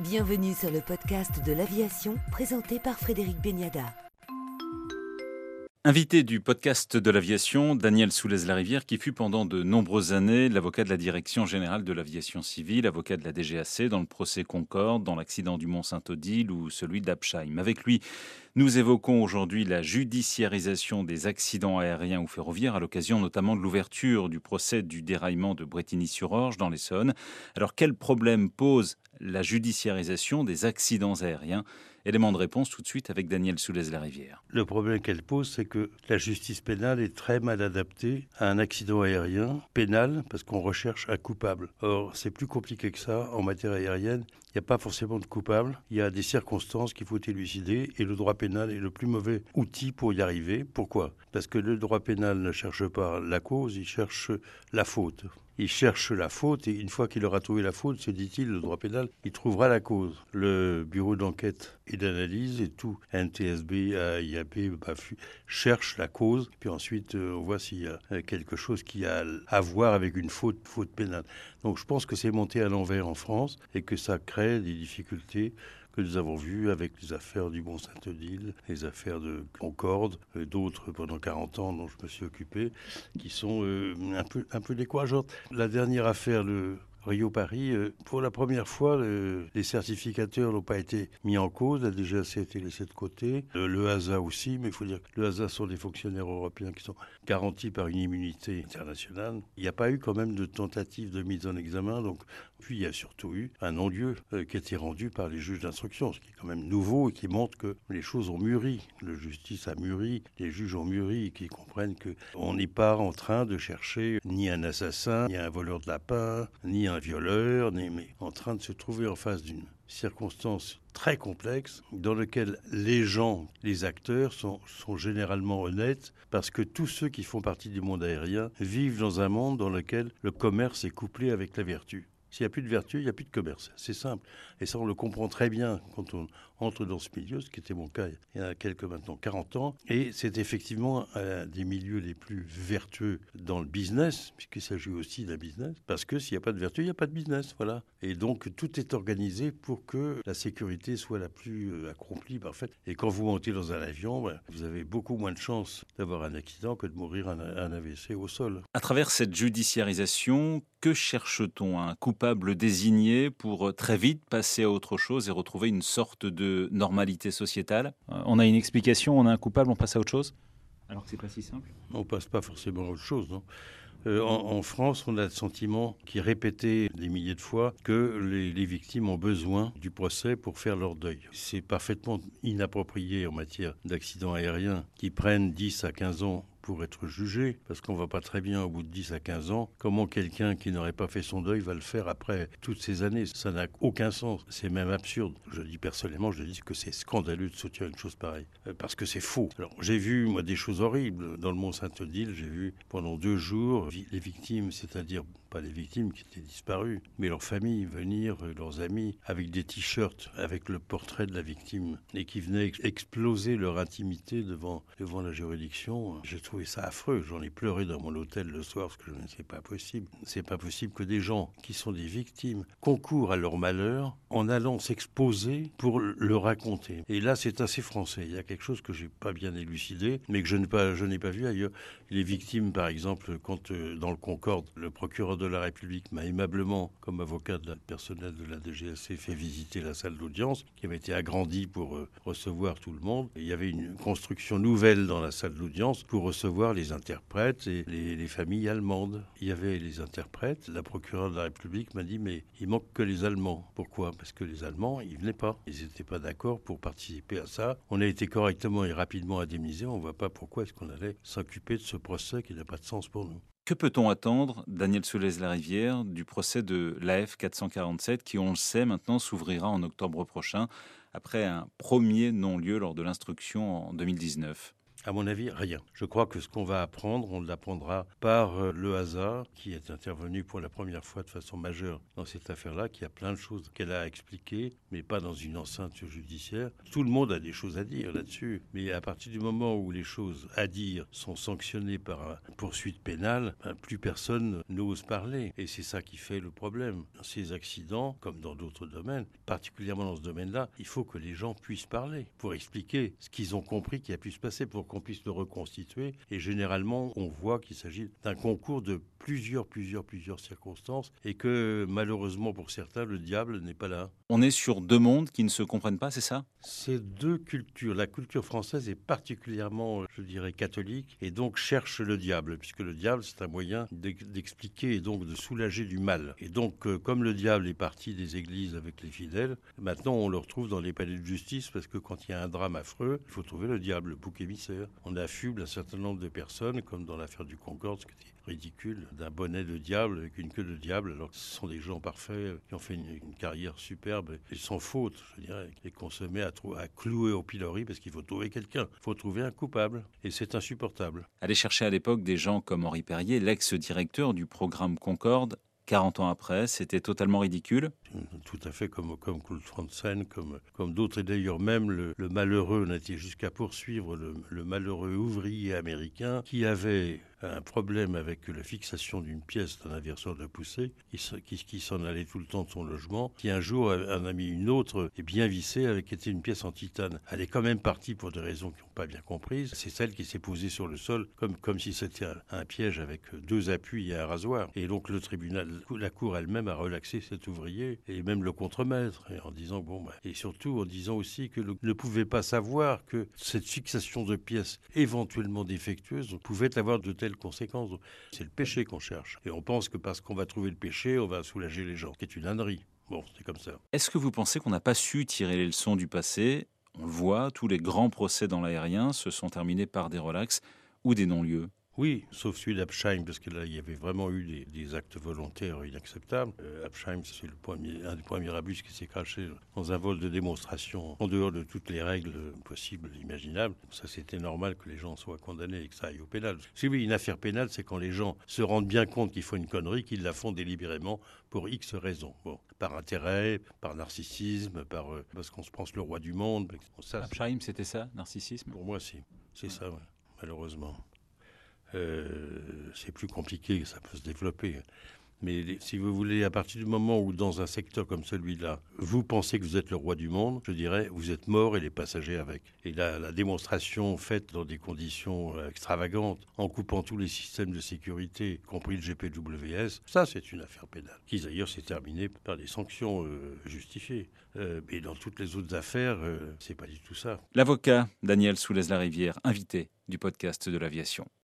Bienvenue sur le podcast de l'aviation présenté par Frédéric Beniada. Invité du podcast de l'aviation, Daniel Soulez-Larivière, qui fut pendant de nombreuses années l'avocat de la Direction générale de l'aviation civile, avocat de la DGAC dans le procès Concorde, dans l'accident du Mont-Saint-Odile ou celui d'Apsheim. Avec lui, nous évoquons aujourd'hui la judiciarisation des accidents aériens ou ferroviaires à l'occasion notamment de l'ouverture du procès du déraillement de Bretigny-sur-Orge dans l'Essonne. Alors quel problème pose la judiciarisation des accidents aériens Élément de réponse tout de suite avec Daniel Soulez-Larivière. Le problème qu'elle pose, c'est que la justice pénale est très mal adaptée à un accident aérien pénal parce qu'on recherche un coupable. Or, c'est plus compliqué que ça en matière aérienne. Il n'y a pas forcément de coupable. Il y a des circonstances qu'il faut élucider et le droit pénal est le plus mauvais outil pour y arriver. Pourquoi? Parce que le droit pénal ne cherche pas la cause, il cherche la faute il cherche la faute et une fois qu'il aura trouvé la faute, se dit-il, le droit pénal, il trouvera la cause. Le bureau d'enquête d'analyse et tout, NTSB, AIAP, BAFU, cherche la cause, puis ensuite euh, on voit s'il y a euh, quelque chose qui a à voir avec une faute, faute pénale. Donc je pense que c'est monté à l'envers en France et que ça crée des difficultés que nous avons vu avec les affaires du Mont-Saint-Odile, les affaires de Concorde, d'autres pendant 40 ans dont je me suis occupé, qui sont euh, un peu, un peu décourageantes. La dernière affaire, le Rio-Paris, euh, pour la première fois, les certificateurs n'ont pas été mis en cause, la DGAC a été laissée de côté, le HASA aussi, mais il faut dire que le HASA sont des fonctionnaires européens qui sont garantis par une immunité internationale. Il n'y a pas eu quand même de tentative de mise en examen, donc puis il y a surtout eu un non-lieu euh, qui a été rendu par les juges d'instruction, ce qui est quand même nouveau et qui montre que les choses ont mûri. Le justice a mûri, les juges ont mûri et qui comprennent qu'on n'est pas en train de chercher ni un assassin, ni un voleur de lapin, ni un violeur, mais en train de se trouver en face d'une circonstance très complexe dans laquelle les gens, les acteurs sont, généralement honnêtes parce que tous ceux qui font partie du monde aérien vivent dans un monde dans lequel le commerce est couplé avec la vertu. S'il n'y a plus de vertu, il n'y a plus de commerce. C'est simple. Et ça, on le comprend très bien quand on entre dans ce milieu, ce qui était mon cas il y a quelques maintenant 40 ans. Et c'est effectivement un des milieux les plus vertueux dans le business, puisqu'il s'agit aussi d'un business. Parce que s'il n'y a pas de vertu, il n'y a pas de business. Voilà. Et donc, tout est organisé pour que la sécurité soit la plus euh, accomplie, parfaite. Et quand vous montez dans un avion, ben, vous avez beaucoup moins de chances d'avoir un accident que de mourir un, AVC au sol. À travers cette judiciarisation, que cherche-t-on Un coupable désigné pour très vite passer à autre chose et retrouver une sorte de normalité sociétale. Euh, On a une explication, on a un coupable, on passe à autre chose Alors que c'est pas si simple. On passe pas forcément à autre chose, euh, en, France, on a le sentiment qui est répété des milliers de fois que les, les, victimes ont besoin du procès pour faire leur deuil. C'est parfaitement inapproprié en matière d'accidents aériens qui prennent 10 à 15 ans pour être jugé, parce qu'on va pas très bien au bout de 10 à 15 ans. Comment quelqu'un qui n'aurait pas fait son deuil va le faire après toutes ces années Ça n'a aucun sens. C'est même absurde. Je dis personnellement, je dis que c'est scandaleux de soutenir une chose pareille, euh, parce que c'est faux. Alors j'ai vu moi des choses horribles dans le Mont Saint-Odile. J'ai vu pendant deux jours les victimes, c'est-à-dire pas les victimes qui étaient disparues, mais leurs familles venir, euh, leurs amis, avec des t-shirts avec le portrait de la victime et qui venaient exploser leur intimité devant devant la juridiction. J'ai trouvé ça affreux. J'en ai pleuré dans mon hôtel le soir parce que je ne sais pas possible. C'est pas possible que des gens qui sont des victimes concourent à leur malheur en allant s'exposer pour le raconter. Et là, c'est assez français. Il y a quelque chose que j'ai pas bien élucidé, mais que je n'ai pas, pas vu ailleurs. Les victimes, par exemple, quand euh, dans le Concorde, le procureur de la République m'a aimablement, comme avocat de personnel de la DGSC, fait visiter la salle d'audience qui avait été agrandie pour euh, recevoir tout le monde. il y avait une construction nouvelle dans la salle d'audience pour recevoir les interprètes et les, familles allemandes. Il y avait les interprètes. La procureure de la République m'a dit mais il manque que les Allemands. Pourquoi? Parce que les Allemands, ils venaient pas. Ils n'étaient pas d'accord pour participer à ça. On a été correctement et rapidement indemnisés. On ne voit pas pourquoi est-ce qu'on allait s'occuper de ce procès qui n'a pas de sens pour nous. Que peut-on attendre, Daniel Soulez-Larivière, du procès de l'AF 447 qui, on le sait maintenant, s'ouvrira en octobre prochain après un premier non-lieu lors de l'instruction en 2019 À mon avis, rien. Je crois que ce qu'on va apprendre, on l'apprendra par euh, le hasard, qui est intervenu pour la première fois de façon majeure dans cette affaire-là, qui a plein de choses qu'elle a expliquées, mais pas dans une enceinte judiciaire. Tout le monde a des choses à dire là-dessus, mais à partir du moment où les choses à dire sont sanctionnées par une poursuite pénale, ben, plus personne n'ose parler. Et c'est ça qui fait le problème. Dans ces accidents, comme dans d'autres domaines, particulièrement dans ce domaine-là, il faut que les gens puissent parler pour expliquer ce qu'ils ont compris qui a pu se passer, pour qu'on puisse le reconstituer. Et généralement, on voit qu'il s'agit d'un concours de plusieurs, plusieurs, plusieurs circonstances et que malheureusement pour certains, le diable n'est pas là. On est sur deux mondes qui ne se comprennent pas, c'est ça? C'est deux cultures. La culture française est particulièrement, je dirais, catholique et donc cherche le diable, puisque le diable, c'est un moyen d'expliquer et donc de soulager du mal. Et donc, euh, comme le diable est parti des églises avec les fidèles, maintenant on le retrouve dans les palais de justice parce que quand il y a un drame affreux, il faut trouver le diable, le bouc émissaire. On affuble un certain nombre de personnes, comme dans l'affaire du Concorde, ce qui était ridicule, d'un bonnet de diable avec une queue de diable, alors que ce sont des gens parfaits qui ont fait une, carrière superbe et sans faute, je dirais, et qu'on se met à, à clouer au pilori parce qu'il faut trouver quelqu'un, il faut trouver un coupable, et c'est insupportable. Aller chercher à l'époque des gens comme Henri Perrier, l'ex-directeur du programme Concorde, 40 ans après, c'était totalement ridicule. Tout à fait comme, comme Claude Franzen, comme, comme d'autres. Et d'ailleurs, même le, malheureux, on a été jusqu'à poursuivre le, le, malheureux ouvrier américain qui avait un problème avec la fixation d'une pièce d'un inverseur de poussée, qui, qui, s'en allait tout le temps de son logement, qui un jour en a mis une autre et bien vissée, avec était une pièce en titane. Elle est quand même partie pour des raisons qu'ils n'ont pas bien comprises. C'est celle qui s'est posée sur le sol, comme, comme si c'était un, piège avec deux appuis et un rasoir. Et donc le tribunal, la cour elle-même a relaxé cet ouvrier et même le contremaître, en disant bon, bah, et surtout en disant aussi que ne pouvait pas savoir que cette fixation de pièces éventuellement défectueuses pouvait avoir de telles C'est le péché qu'on cherche, et on pense que parce qu'on va trouver le péché, on va soulager les gens, ce qui est une ânerie. Bon, c'est comme ça. Est-ce que vous pensez qu'on n'a pas su tirer les leçons du passé? On le voit, tous les grands procès dans l'aérien se sont terminés par des relax ou des non-lieux. Oui, sauf celui d'Apsheim, parce que là, il y avait vraiment eu des, actes volontaires inacceptables. Euh, Apsheim, c'est un des premiers abus qui s'est craché dans un vol de démonstration en dehors de toutes les règles possibles, imaginables. Ça, c'était normal que les gens soient condamnés et que ça aille au pénal. Si oui, une affaire pénale, c'est quand les gens se rendent bien compte qu'ils font une connerie, qu'ils la font délibérément pour X raisons. Bon, par intérêt, par narcissisme, par, euh, parce qu'on se pense le roi du monde. Ça, c'était ça, narcissisme? Pour moi, si. C'est ça, malheureusement. Euh, c'est plus compliqué, ça peut se développer. Mais si vous voulez, à partir du moment où dans un secteur comme celui-là, vous pensez que vous êtes le roi du monde, je dirais, vous êtes mort et les passagers avec. Et la, démonstration faite dans des conditions euh, extravagantes, en coupant tous les systèmes de sécurité, y compris le GPWS, ça c'est une affaire pénale, qui d'ailleurs s'est terminée par des sanctions euh, justifiées. mais dans toutes les autres affaires, c'est pas du tout ça. L'avocat Daniel Soulez-Larivière, invité du podcast de l'aviation.